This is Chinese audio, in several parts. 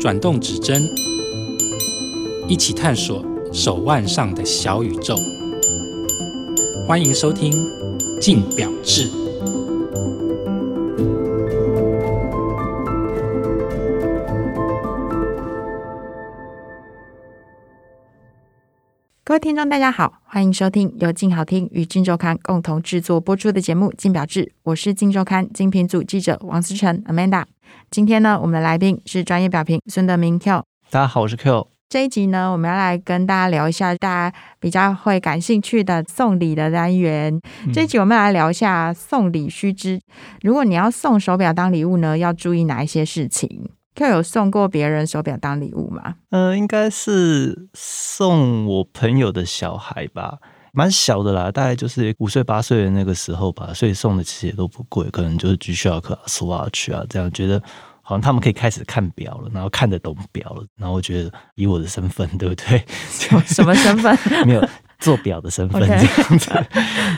转动指针，一起探索手腕上的小宇宙。欢迎收听《镜表志》。各位听众，大家好，欢迎收听由静好听与镜周刊共同制作播出的节目《镜表志》，我是镜周刊精品组记者王思成 Amanda。今天呢，我们的来宾是专业表评孙德明 Q。大家好，我是 Q。这一集呢，我们要来跟大家聊一下大家比较会感兴趣的送礼的单元。嗯、这一集我们来聊一下送礼须知。如果你要送手表当礼物呢，要注意哪一些事情？Q 有送过别人手表当礼物吗？呃，应该是送我朋友的小孩吧，蛮小的啦，大概就是五岁八岁的那个时候吧，所以送的其实也都不贵，可能就是 G-Shock 啊、Swatch 啊这样，觉得好像他们可以开始看表了，然后看得懂表了，然后我觉得以我的身份，对不对？什么身份？没有。做表的身份 这样子.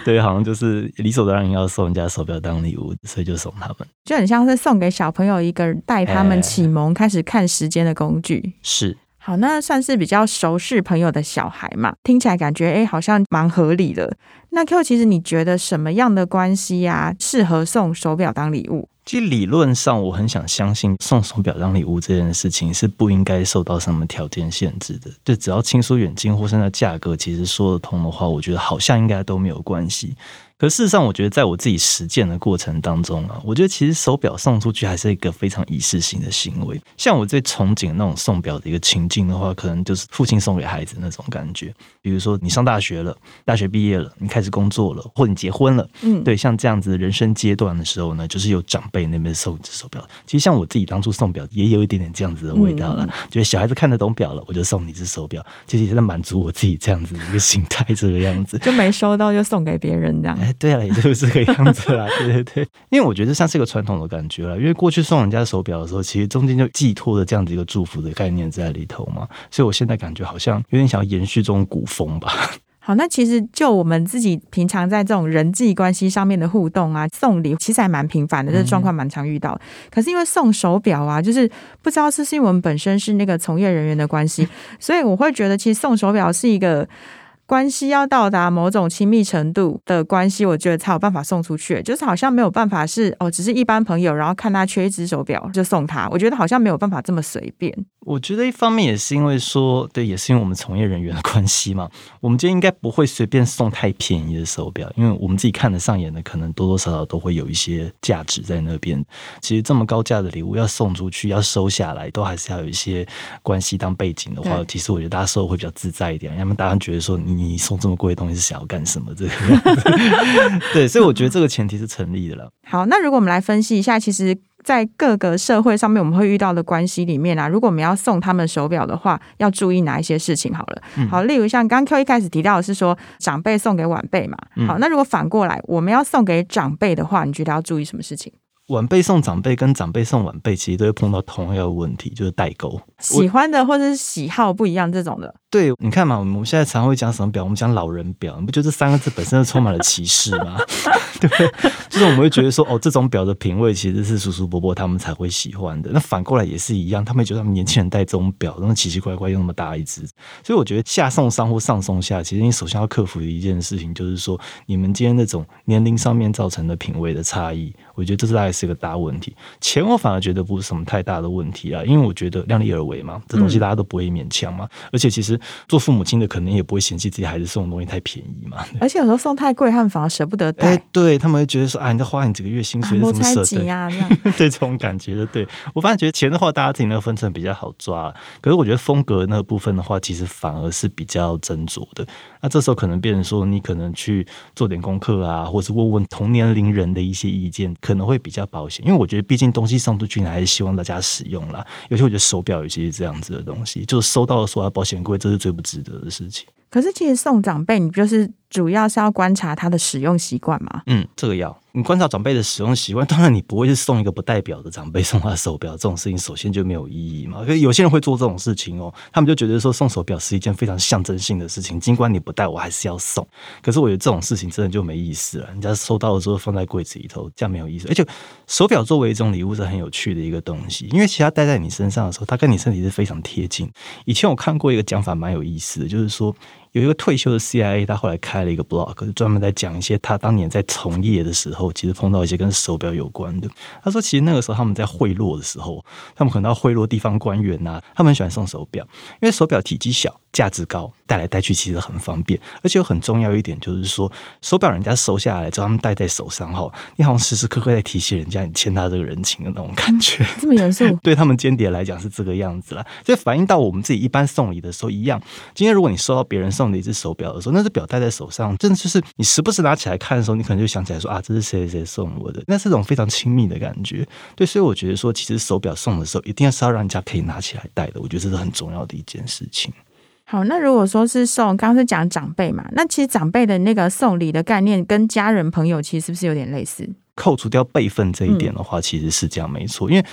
对，好像就是理所当然要送人家手表当礼物，所以就送他们，就很像是送给小朋友一个带他们启蒙、开始看时间的工具。欸、是，好，那算是比较熟识朋友的小孩嘛，听起来感觉哎、好像蛮合理的。那 Q，其实你觉得什么样的关系呀、适合送手表当礼物？其实理论上，我很想相信送手表当礼物这件事情是不应该受到什么条件限制的。就只要亲疏远近，或是那价格其实说得通的话，我觉得好像应该都没有关系。可事实上，我觉得在我自己实践的过程当中啊，我觉得其实手表送出去还是一个非常仪式性的行为。像我最憧憬那种送表的一个情境的话，可能就是父亲送给孩子那种感觉。比如说你上大学了，大学毕业了，你开始工作了，或者你结婚了，嗯，对，像这样子的人生阶段的时候呢，就是有长辈那边送一只手表。其实像我自己当初送表，也有一点点这样子的味道了。嗯、觉得小孩子看得懂表了，我就送你一只手表，其实也在满足我自己这样子的一个心态，这个样子。就没收到就送给别人这样。哎，对啊，也就是这个样子啦，对对对，因为我觉得像是一个传统的感觉啦，因为过去送人家手表的时候，其实中间就寄托着这样子一个祝福的概念在里头嘛，所以我现在感觉好像有点想要延续这种古风吧。好，那其实就我们自己平常在这种人际关系上面的互动啊，送礼其实还蛮频繁的，这状况蛮常遇到。可是因为送手表啊，就是不知道是不是因为我们本身是那个从业人员的关系，所以我会觉得其实送手表是一个。关系要到达某种亲密程度的关系，我觉得才有办法送出去。就是好像没有办法是哦，只是一般朋友，然后看他缺一只手表就送他。我觉得好像没有办法这么随便。我觉得一方面也是因为说，对，也是因为我们从业人员的关系嘛。我们今天应该不会随便送太便宜的手表，因为我们自己看得上眼的，可能多多少少都会有一些价值在那边。其实这么高价的礼物要送出去，要收下来，都还是要有一些关系当背景的话，其实我觉得大家收会比较自在一点。要么大家觉得说，你送这么贵的东西是想要干什么？这个，对，所以我觉得这个前提是成立的了。好，那如果我们来分析一下，其实。在各个社会上面，我们会遇到的关系里面啊，如果我们要送他们手表的话，要注意哪一些事情？好了，好，例如像刚 Q 一开始提到的是说，长辈送给晚辈嘛，好，那如果反过来，我们要送给长辈的话，你觉得要注意什么事情？晚辈送长辈跟长辈送晚辈，其实都会碰到同样的问题，就是代沟，喜欢的或者是喜好不一样这种的。对，你看嘛，我们现在常会讲什么表？我们讲老人表，你不觉得这三个字本身就充满了歧视吗？对 不对？就是我们会觉得说，哦，这种表的品味其实是叔叔伯伯他们才会喜欢的。那反过来也是一样，他们觉得他们年轻人戴这种表，那么奇奇怪怪又那么大一只。所以我觉得下送上或上送下，其实你首先要克服的一件事情，就是说你们今天那种年龄上面造成的品味的差异，我觉得这是大概是个大问题。钱我反而觉得不是什么太大的问题啊，因为我觉得量力而为嘛，这东西大家都不会勉强嘛。而且其实。做父母亲的可能也不会嫌弃自己孩子送的东西太便宜嘛，而且有时候送太贵，他们反而舍不得带。哎，对他们会觉得说，啊，你在花你几个月薪水，怎么舍得呀？这样 对这种感觉的，对我反而觉得钱的话，大家自己那个分寸比较好抓。可是我觉得风格那个部分的话，其实反而是比较斟酌的。那这时候可能变成说，你可能去做点功课啊，或是问问同年龄人的一些意见，可能会比较保险。因为我觉得，毕竟东西送出去，你还是希望大家使用啦。尤其我觉得手表有些是这样子的东西，就收到的时候保险柜，这是最不值得的事情。可是其实送长辈，你就是主要是要观察他的使用习惯嘛？嗯，这个要。你观察长辈的使用习惯，当然你不会是送一个不代表的长辈送他手表，这种事情首先就没有意义嘛。可是有些人会做这种事情哦，他们就觉得说送手表是一件非常象征性的事情，尽管你不戴，我还是要送。可是我觉得这种事情真的就没意思了，人家收到了之后放在柜子里头，这样没有意思。而且手表作为一种礼物是很有趣的一个东西，因为其他戴在你身上的时候，它跟你身体是非常贴近。以前我看过一个讲法蛮有意思的，就是说。有一个退休的 CIA，他后来开了一个 blog，专门在讲一些他当年在从业的时候，其实碰到一些跟手表有关的。他说，其实那个时候他们在贿赂的时候，他们可能要贿赂地方官员呐、啊，他们很喜欢送手表，因为手表体积小。价值高，带来带去其实很方便，而且有很重要一点就是说，手表人家收下来之后，他们戴在手上哈，你好像时时刻刻在提醒人家你欠他这个人情的那种感觉。这么严肃？对他们间谍来讲是这个样子啦。所以反映到我们自己一般送礼的时候一样。今天如果你收到别人送的一只手表的时候，那只表戴在手上，真的就是你时不时拿起来看的时候，你可能就想起来说啊，这是谁谁谁送我的，那是一种非常亲密的感觉。对，所以我觉得说，其实手表送的时候，一定要是要让人家可以拿起来戴的。我觉得这是很重要的一件事情。好，那如果说是送，刚刚是讲长辈嘛，那其实长辈的那个送礼的概念跟家人朋友其实是不是有点类似？扣除掉辈分这一点的话，其实是这样没错，因为。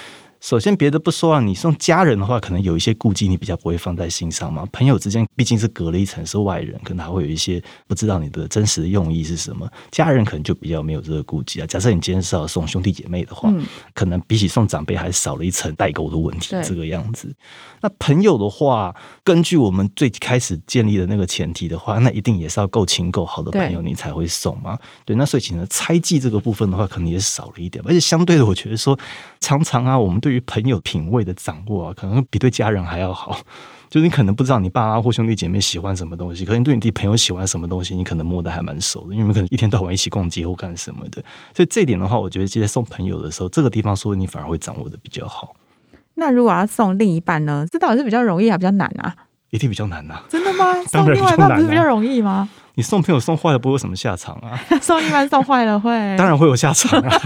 首先，别的不说啊，你送家人的话，可能有一些顾忌，你比较不会放在心上嘛。朋友之间毕竟是隔了一层，是外人，可能还会有一些不知道你的真实的用意是什么。家人可能就比较没有这个顾忌啊。假设你今天是要送兄弟姐妹的话，嗯、可能比起送长辈还少了一层代沟的问题，这个样子。那朋友的话，根据我们最开始建立的那个前提的话，那一定也是要够亲够好的朋友，你才会送嘛。对，对，那所以其实猜忌这个部分的话，可能也少了一点。而且相对的，我觉得说常常啊，我们对于朋友品味的掌握啊，可能比对家人还要好。就是你可能不知道你爸妈或兄弟姐妹喜欢什么东西，可能对你自己朋友喜欢什么东西，你可能摸得还蛮熟的，因为你们可能一天到晚一起逛街或干什么的。所以这一点的话，我觉得其实送朋友的时候，这个地方说你反而会掌握的比较好。那如果要送另一半呢？这到底是比较容易还比较难啊？一定比较难啊！真的吗？送另外一半不是比较容易吗？你送朋友送坏了，不会有什么下场啊？送另外一半送坏了会，当然会有下场啊。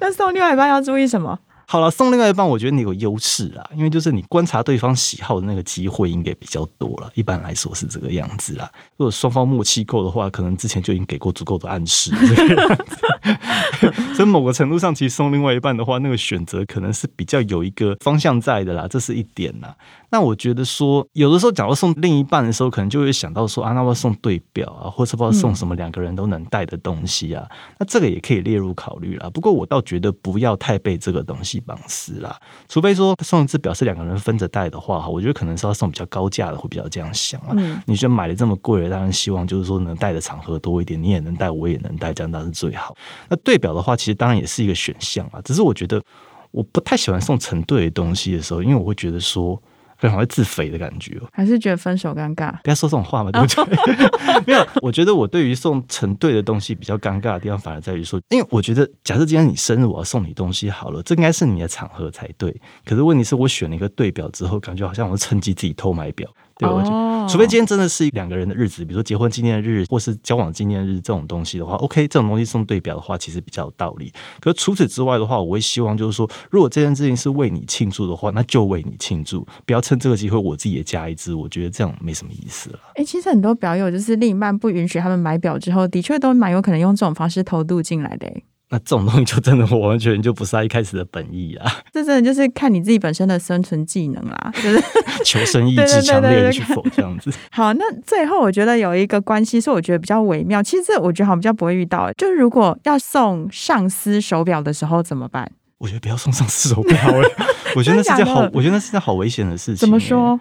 那送另外一半要注意什么？好了，送另外一半，我觉得你有优势啦，因为就是你观察对方喜好的那个机会应该比较多了。一般来说是这个样子啦。如果双方默契够的话，可能之前就已经给过足够的暗示。所以某个程度上，其实送另外一半的话，那个选择可能是比较有一个方向在的啦，这是一点啦。那我觉得说，有的时候假如送另一半的时候，可能就会想到说啊，那我要送对表啊，或者不知道送什么两个人都能带的东西啊，那这个也可以列入考虑啦。不过我倒觉得不要太被这个东西。绑死啦，除非说送一只表是两个人分着戴的话，哈，我觉得可能是要送比较高价的，会比较这样想啊。嗯、你觉得买的这么贵了，当然希望就是说能戴的场合多一点，你也能戴，我也能戴，这样当然是最好。那对表的话，其实当然也是一个选项啊，只是我觉得我不太喜欢送成对的东西的时候，因为我会觉得说。可能还会自肥的感觉，还是觉得分手尴尬？不要说这种话嘛，对不对？没有，我觉得我对于送成对的东西比较尴尬的地方，反而在于说，因为我觉得，假设今天你生日，我要送你东西好了，这应该是你的场合才对。可是问题是我选了一个对表之后，感觉好像我趁机自己偷买表。对，我觉得，oh. 除非今天真的是两个人的日子，比如说结婚纪念日或是交往纪念日这种东西的话，OK，这种东西送对表的话，其实比较有道理。可是除此之外的话，我会希望就是说，如果这件事情是为你庆祝的话，那就为你庆祝，不要趁这个机会我自己也加一支，我觉得这样没什么意思了。哎、欸，其实很多表友就是另一半不允许他们买表之后，的确都蛮有可能用这种方式偷渡进来的。那这种东西就真的完全就不是他一开始的本意啊！这真的就是看你自己本身的生存技能啦，就是 求生意志强烈与否这样子。好，那最后我觉得有一个关系是我觉得比较微妙，其实这我觉得好像比较不会遇到，就是如果要送上司手表的时候怎么办？我觉得不要送上司手表，我觉得那是件好，我觉得那是件好危险的事情。怎么说？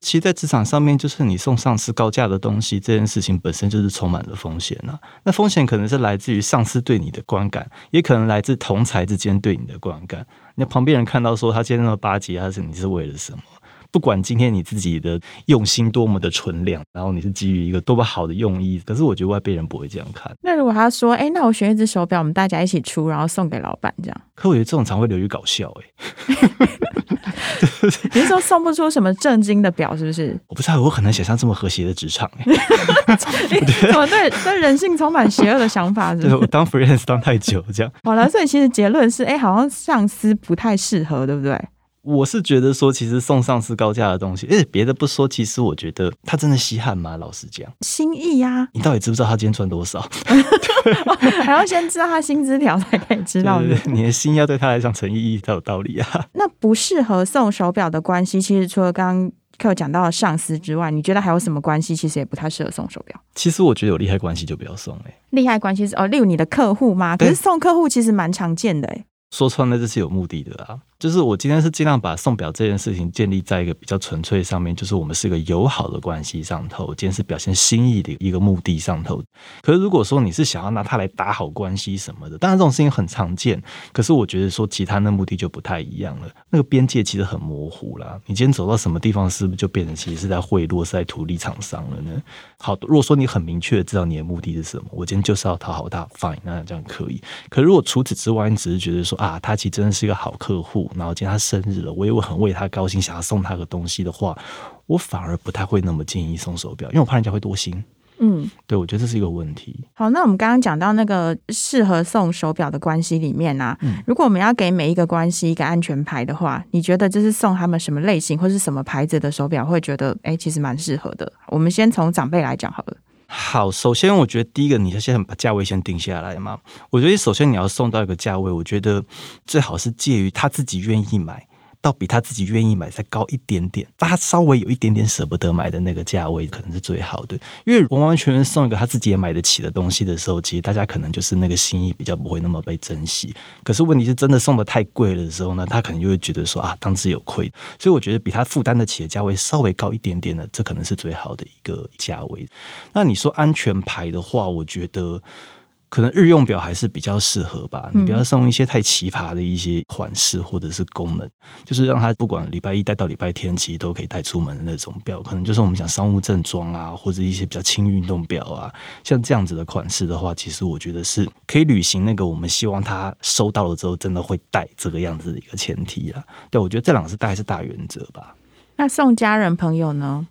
其实，在职场上面，就是你送上司高价的东西，这件事情本身就是充满了风险呐。那风险可能是来自于上司对你的观感，也可能来自同才之间对你的观感。那旁边人看到说他今天那么巴结，他是你是为了什么？不管今天你自己的用心多么的纯良，然后你是基于一个多么好的用意，可是我觉得外边人不会这样看。那如果他说：“哎，那我选一只手表，我们大家一起出，然后送给老板，这样。”可我觉得这种常会流于搞笑，哎。你是说送不出什么正经的表，是不是？我不知道，我很难想象这么和谐的职场。怎么对对人性充满邪恶的想法？是不是？我当 freelance 当太久，这样。好了，所以其实结论是，哎，好像上司不太适合，对不对？我是觉得说，其实送上司高价的东西。诶，别的不说，其实我觉得他真的稀罕吗？老实讲，心意呀、啊。你到底知不知道他今天赚多少？还要先知道他薪资条才可以知道。对，你的心要对他来讲诚意才有道理啊。那不适合送手表的关系，其实除了刚刚课讲到的上司之外，你觉得还有什么关系？其实也不太适合送手表。其实我觉得有利害关系就不要送哎。利害关系是哦，例如你的客户吗？可是送客户其实蛮常见的哎。说穿了，这是有目的的啊。就是我今天是尽量把送表这件事情建立在一个比较纯粹上面，就是我们是一个友好的关系上头，今天是表现心意的一个目的上头。可是如果说你是想要拿它来打好关系什么的，当然这种事情很常见。可是我觉得说其他的目的就不太一样了，那个边界其实很模糊啦。你今天走到什么地方，是不是就变成其实是在贿赂、是在图利厂商了呢？好，如果说你很明确知道你的目的是什么，我今天就是要讨好他，fine，那这样可以。可如果除此之外，你只是觉得说啊，他其实真的是一个好客户，然后今天他生日了，我也会很为他高兴，想要送他个东西的话，我反而不太会那么建议送手表，因为我怕人家会多心。嗯，对，我觉得这是一个问题。好，那我们刚刚讲到那个适合送手表的关系里面啊，嗯，如果我们要给每一个关系一个安全牌的话，你觉得这是送他们什么类型或是什么牌子的手表会觉得，哎，其实蛮适合的？我们先从长辈来讲好了。好，首先我觉得第一个，你要先把价位先定下来嘛。我觉得首先你要送到一个价位，我觉得最好是介于他自己愿意买。到比他自己愿意买再高一点点，他稍微有一点点舍不得买的那个价位，可能是最好的。因为完完全全送一个他自己也买得起的东西的时候，其实大家可能就是那个心意比较不会那么被珍惜。可是问题是真的送的太贵了的时候呢，他可能就会觉得说啊，当之有愧。所以我觉得比他负担得起的价位稍微高一点点的，这可能是最好的一个价位。那你说安全牌的话，我觉得。可能日用表还是比较适合吧，你不要送一些太奇葩的一些款式或者是功能，就是让他不管礼拜一带到礼拜天，其实都可以带出门的那种表。可能就是我们讲商务正装啊，或者一些比较轻运动表啊，像这样子的款式的话，其实我觉得是可以履行那个我们希望他收到了之后真的会戴这个样子的一个前提啊。对，我觉得这两个是大概是大原则吧。那送家人朋友呢？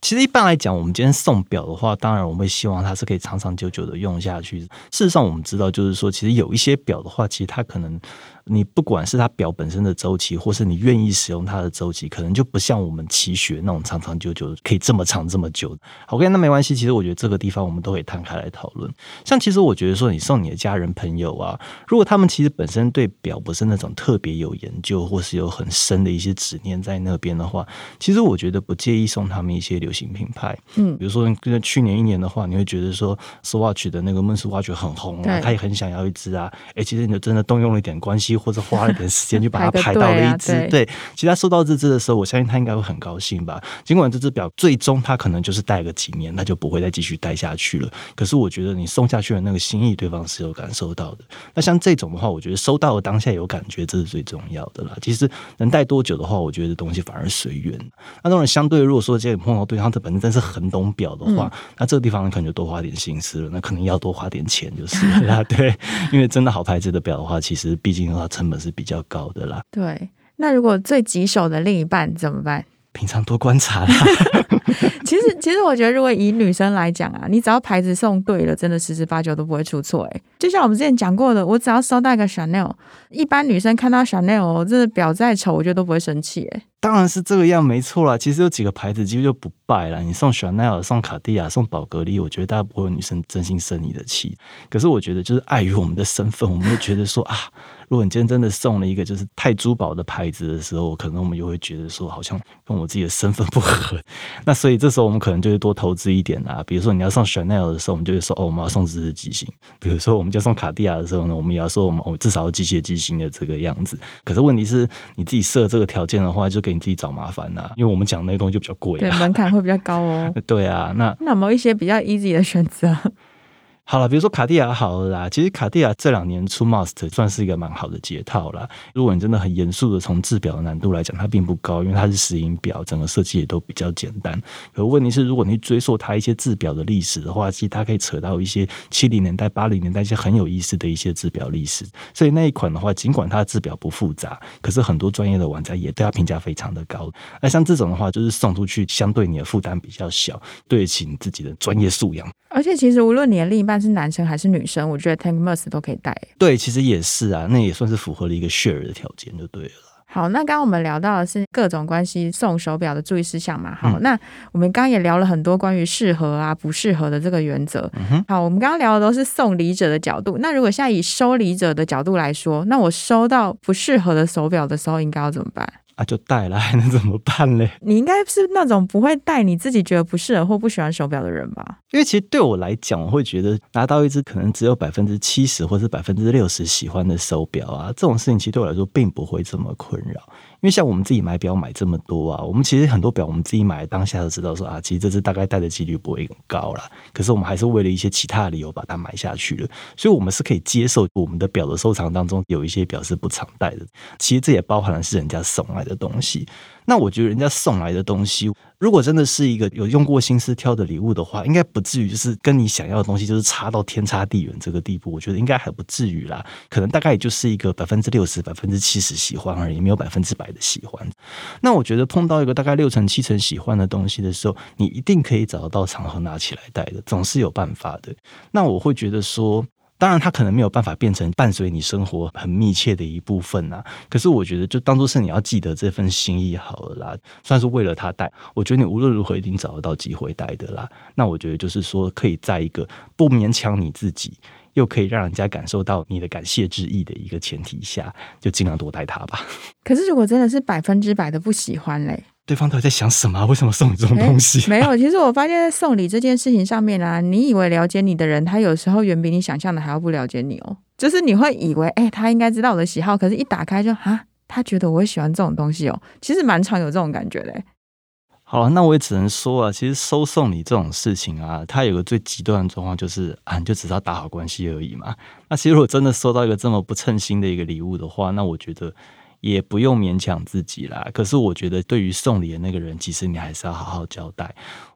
其实一般来讲，我们今天送表的话，当然我们会希望它是可以长长久久的用下去。事实上，我们知道，就是说，其实有一些表的话，其实它可能。你不管是它表本身的周期，或是你愿意使用它的周期，可能就不像我们奇学那种长长久久可以这么长这么久。OK，那没关系。其实我觉得这个地方我们都可以摊开来讨论。像其实我觉得说，你送你的家人朋友啊，如果他们其实本身对表不是那种特别有研究，或是有很深的一些执念在那边的话，其实我觉得不介意送他们一些流行品牌。嗯，比如说跟去年一年的话，你会觉得说 Swatch 的那个 Moon Swatch 很红啊，他也很想要一只啊。哎，其实你就真的动用了一点关系。或者花了点时间就把 它排到了一只，对，对，其实他收到这只的时候，我相信他应该会很高兴吧。尽管这只表最终他可能就是戴个几年，他就不会再继续戴下去了。可是我觉得你送下去的那个心意，对方是有感受到的。那像这种的话，我觉得收到的当下有感觉，这是最重要的啦。其实能戴多久的话，我觉得东西反而随缘。那当然，相对如果说这碰到对方他本身真是很懂表的话，嗯，那这个地方可能就多花点心思了。那可能要多花点钱就是了，对，因为真的好牌子的表的话，其实毕竟成本是比较高的啦。对，那如果最棘手的另一半怎么办？平常多观察啦。其实，其实我觉得，如果以女生来讲啊，你只要牌子送对了，真的十之八九都不会出错。哎，就像我们之前讲过的，我只要收到一个 Chanel，一般女生看到 Chanel 这个表再丑，我觉得都不会生气。哎，当然是这个样，没错啦。其实有几个牌子几乎就不败了。你送 Chanel、送卡地亚、送宝格丽，我觉得大家不会有女生真心生你的气。可是我觉得，就是碍于我们的身份，我们会觉得说啊。如果你今天真的送了一个就是太珠宝的牌子的时候，可能我们就会觉得说好像跟我自己的身份不合。那所以这时候我们可能就会多投资一点啦。比如说你要送 Chanel 的时候，我们就会说哦，我们要送自制机芯。比如说我们就送卡地亚的时候呢，我们也要说我们哦至少要机械机芯的这个样子。可是问题是你自己设这个条件的话，就给你自己找麻烦啦。因为我们讲那些东西就比较贵，对，门槛会比较高哦。对啊，那那有没有一些比较 easy 的选择？好了，比如说卡地亚好了啦，其实卡地亚这两年出 Must 算是一个蛮好的解套啦。如果你真的很严肃的从制表的难度来讲，它并不高，因为它是石英表，整个设计也都比较简单。可问题是，如果你追溯它一些制表的历史的话，其实它可以扯到一些七零年代、八零年代一些很有意思的一些制表历史。所以那一款的话，尽管它的制表不复杂，可是很多专业的玩家也对它评价非常的高。那像这种的话，就是送出去相对你的负担比较小，对得起你自己的专业素养。而且其实无论你的另一半是男生还是女生，我觉得 Tank Must 都可以戴。对，其实也是啊，那也算是符合了一个 share 的条件，就对了。好，那刚刚我们聊到的是各种关系送手表的注意事项嘛。好，嗯、那我们刚刚也聊了很多关于适合啊、不适合的这个原则。嗯，好，我们刚刚聊的都是送礼者的角度。那如果现在以收礼者的角度来说，那我收到不适合的手表的时候，应该要怎么办？啊，就戴了，还能怎么办嘞？你应该是那种不会戴你自己觉得不适合或不喜欢手表的人吧？因为其实对我来讲，我会觉得拿到一只可能只有百分之七十或是百分之六十喜欢的手表啊，这种事情其实对我来说并不会这么困扰。因为像我们自己买表买这么多啊，我们其实很多表我们自己买当下就知道说啊，其实这只大概戴的几率不会很高啦。可是我们还是为了一些其他的理由把它买下去了，所以我们是可以接受我们的表的收藏当中有一些表是不常戴的。其实这也包含了是人家送来的东西。那我觉得人家送来的东西，如果真的是一个有用过心思挑的礼物的话，应该不至于就是跟你想要的东西就是差到天差地远这个地步。我觉得应该还不至于啦，可能大概也就是一个百分之六十、百分之七十喜欢而已，没有百分之百的喜欢。那我觉得碰到一个大概六成、七成喜欢的东西的时候，你一定可以找得到场合拿起来戴的，总是有办法的。那我会觉得说。当然，它可能没有办法变成伴随你生活很密切的一部分啊。可是我觉得，就当做是你要记得这份心意好了啦，算是为了他戴。我觉得你无论如何一定找得到机会戴的啦。那我觉得就是说，可以在一个不勉强你自己，又可以让人家感受到你的感谢之意的一个前提下，就尽量多戴他吧。可是，如果真的是百分之百的不喜欢嘞？对方到底在想什么？为什么送你这种东西？欸，没有，其实我发现，在送礼这件事情上面啊，你以为了解你的人，他有时候远比你想象的还要不了解你哦。就是你会以为，哎、欸，他应该知道我的喜好，可是一打开就啊，他觉得我会喜欢这种东西哦。其实蛮常有这种感觉的。好啊，那我也只能说啊，其实收送礼这种事情啊，它有个最极端的状况，就是啊，你就只是要打好关系而已嘛。那其实如果真的收到一个这么不称心的一个礼物的话，那我觉得。也不用勉强自己啦。可是我觉得，对于送礼的那个人，其实你还是要好好交代。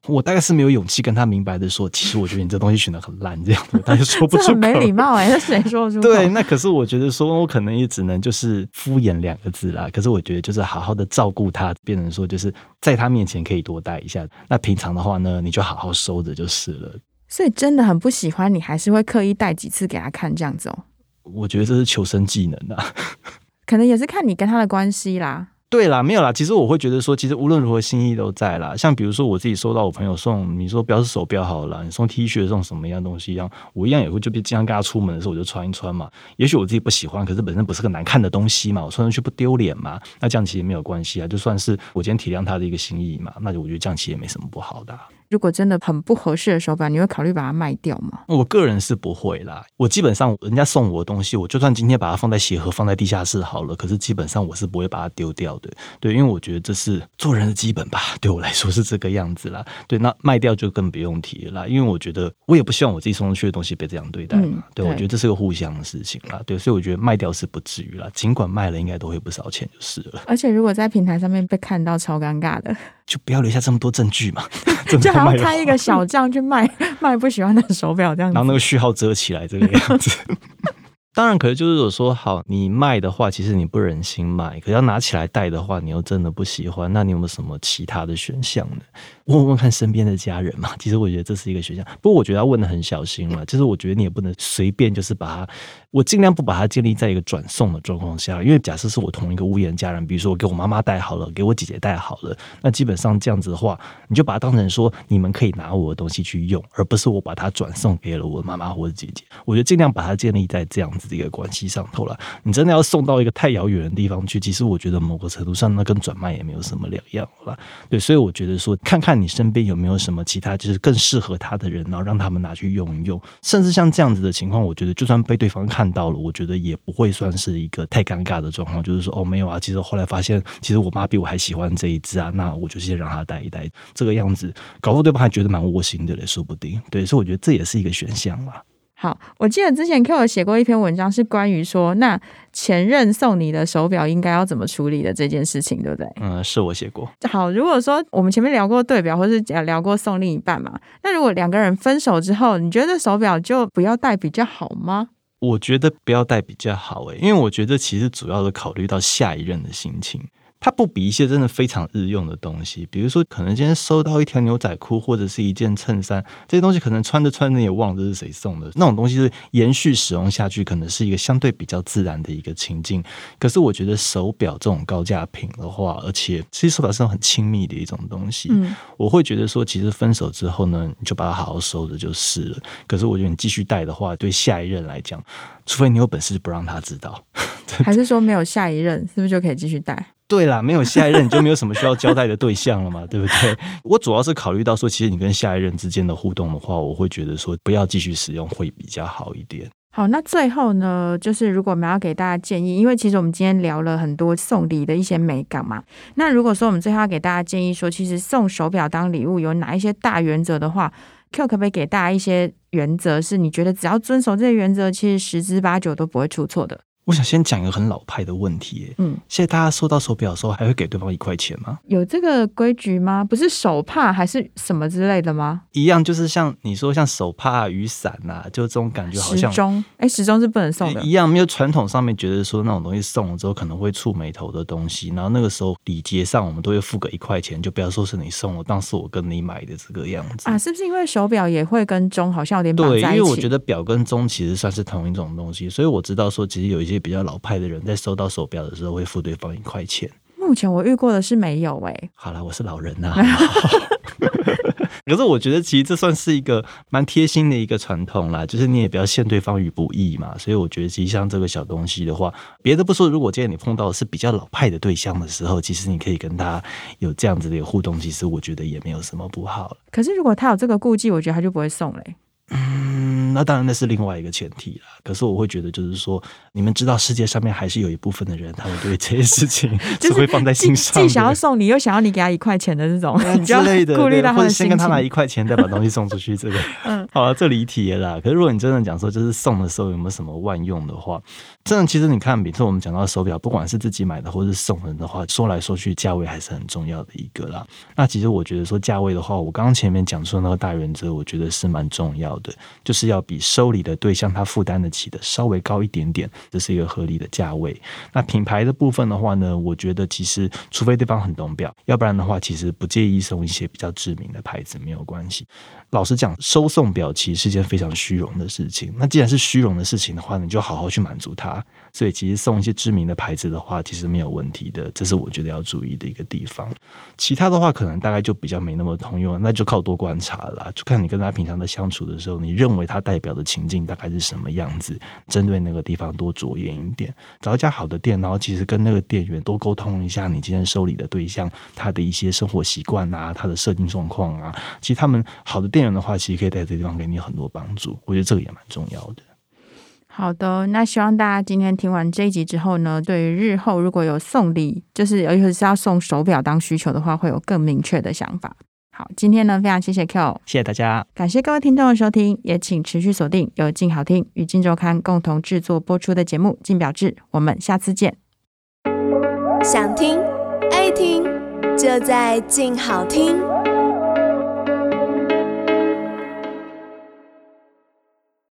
我大概是没有勇气跟他明白的说，其实我觉得你这东西选的很烂，这样子，他就说不出没礼貌哎、谁说出口？对，那可是我觉得说，我可能也只能就是敷衍两个字啦。可是我觉得，就是好好的照顾他，变成说，就是在他面前可以多待一下。那平常的话呢，你就好好收着就是了。所以真的很不喜欢，你还是会刻意带几次给他看这样子哦。我觉得这是求生技能啊。可能也是看你跟他的关系啦。对啦，没有啦。其实我会觉得说，其实无论如何心意都在啦。像比如说我自己收到我朋友送，你说不要是手表好了，你送 T 恤送什么样东西一样，我一样也会就经常跟他出门的时候我就穿一穿嘛。也许我自己不喜欢，可是本身不是个难看的东西嘛，我穿上去不丢脸嘛。那这样其实没有关系啊，就算是我今天体谅他的一个心意嘛，那就我觉得这样其实也没什么不好的。如果真的很不合适的手表，你会考虑把它卖掉吗？我个人是不会啦。我基本上人家送我的东西，我就算今天把它放在鞋盒，放在地下室好了，可是基本上我是不会把它丢掉的。对，因为我觉得这是做人的基本吧。对我来说是这个样子啦。对，那卖掉就更不用提了啦。因为我觉得我也不希望我自己送出去的东西被这样对待嘛。嗯、对，对我觉得这是个互相的事情啦。对，所以我觉得卖掉是不至于啦。尽管卖了，应该都会不少钱就是了。而且如果在平台上面被看到，超尴尬的。就不要留下这么多证据嘛。就还要开一个小账去卖 卖不喜欢的手表这样子，然后那个序号遮起来这个样子。当然，可是就是说，好，你卖的话，其实你不忍心卖；可要拿起来戴的话，你又真的不喜欢。那你有没有什么其他的选项呢？问问看身边的家人嘛。其实我觉得这是一个选项，不过我觉得要问的很小心了。就是我觉得你也不能随便就是把它，我尽量不把它建立在一个转送的状况下。因为假设是我同一个屋檐家人，比如说我给我妈妈带好了，给我姐姐带好了，那基本上这样子的话，你就把它当成说你们可以拿我的东西去用，而不是我把它转送给了我妈妈或者姐姐。我觉得尽量把它建立在这样子。的一个关系上头了，你真的要送到一个太遥远的地方去，其实我觉得某个程度上，那跟转卖也没有什么两样了。对，所以我觉得说，看看你身边有没有什么其他就是更适合他的人，然后让他们拿去用一用。甚至像这样子的情况，我觉得就算被对方看到了，我觉得也不会算是一个太尴尬的状况。就是说，哦，没有啊，其实后来发现，其实我妈比我还喜欢这一只啊，那我就先让她戴一戴，这个样子，搞不好对方还觉得蛮窝心的嘞，说不定。对，所以我觉得这也是一个选项啦。好，我记得之前 Q 有写过一篇文章，是关于说，那前任送你的手表应该要怎么处理的这件事情，对不对？嗯，是我写过。好，如果说我们前面聊过对表，或是聊过送另一半嘛，那如果两个人分手之后，你觉得手表就不要戴比较好吗？我觉得不要带比较好，诶，因为我觉得其实主要是考虑到下一任的心情。它不比一些真的非常日用的东西，比如说可能今天收到一条牛仔裤或者是一件衬衫，这些东西可能穿着穿着也忘了这是谁送的，那种东西是延续使用下去，可能是一个相对比较自然的一个情境。可是我觉得手表这种高价品的话，而且其实手表是很亲密的一种东西，嗯，我会觉得说，其实分手之后呢，你就把它好好收着就是了。可是我觉得你继续戴的话，对下一任来讲，除非你有本事不让他知道，还是说没有下一任，是不是就可以继续戴？对啦，没有下一任你就没有什么需要交代的对象了嘛，对不对？我主要是考虑到说，其实你跟下一任之间的互动的话，我会觉得说不要继续使用会比较好一点。好，那最后呢，就是如果我们要给大家建议，因为其实我们今天聊了很多送礼的一些美感嘛。那如果说我们最后要给大家建议说，其实送手表当礼物有哪一些大原则的话，Q 可不可以给大家一些原则，是你觉得只要遵守这些原则，其实十之八九都不会出错的？我想先讲一个很老派的问题，欸，嗯，现在大家收到手表的时候，还会给对方一块钱吗？有这个规矩吗？不是手帕还是什么之类的吗？一样，就是像你说像手帕、雨伞呐，就这种感觉好像时钟，哎，时钟是不能送的。一样，没有传统上面觉得说那种东西送了之后可能会触眉头的东西，然后那个时候礼节上我们都会付个一块钱，就不要说是你送我，当时我跟你买的这个样子啊？是不是因为手表也会跟钟好像有点？对，因为我觉得表跟钟其实算是同一种东西，所以我知道说其实有一些比较老派的人。在收到手表的时候会付对方一块钱。目前我遇过的是没有哎、欸。好了，我是老人呐、啊。可是我觉得其实这算是一个蛮贴心的一个传统啦，就是你也不要陷对方于不义嘛。所以我觉得其实像这个小东西的话，别的不说，如果今天你碰到的是比较老派的对象的时候，其实你可以跟他有这样子的互动，其实我觉得也没有什么不好。可是如果他有这个顾忌，我觉得他就不会送嘞、欸。嗯，那当然那是另外一个前提啦。可是我会觉得，就是说，你们知道世界上面还是有一部分的人，他们对这些事情 只会放在心上的。既想要送你，又想要你给他一块钱的这种之类的，顾虑到或者先跟他拿一块钱，再把东西送出去，这个 嗯，好了，这离题了啦。可是如果你真的讲说，就是送的时候有没有什么万用的话，真的，其实你看，比如说我们讲到手表，不管是自己买的或是送人的话，说来说去，价位还是很重要的一个啦。那其实我觉得说价位的话，我刚刚前面讲说那个大原则，我觉得是蛮重要的。就是要比收礼的对象他负担得起的稍微高一点点，这是一个合理的价位。那品牌的部分的话呢，我觉得其实除非对方很懂表，要不然的话，其实不介意送一些比较知名的牌子，没有关系。老实讲，收送表其实是件非常虚荣的事情。那既然是虚荣的事情的话，你就好好去满足他。所以其实送一些知名的牌子的话，其实没有问题的。这是我觉得要注意的一个地方。其他的话，可能大概就比较没那么通用，那就靠多观察了。就看你跟他平常的相处的时候，你认为它代表的情境大概是什么样子，针对那个地方多着眼一点，找一家好的店，然后其实跟那个店员多沟通一下，你今天收礼的对象他的一些生活习惯啊，他的设定状况啊，其实他们好的店员的话，其实可以在这地方给你很多帮助。我觉得这个也蛮重要的。好的，那希望大家今天听完这一集之后呢，对于日后如果有送礼，就是尤其是要送手表当需求的话，会有更明确的想法。好，今天呢，非常谢谢 Q，谢谢大家，感谢各位听众的收听，也请持续锁定由静好听与静周刊共同制作播出的节目《静表志》，我们下次见。想听爱听，就在静好听。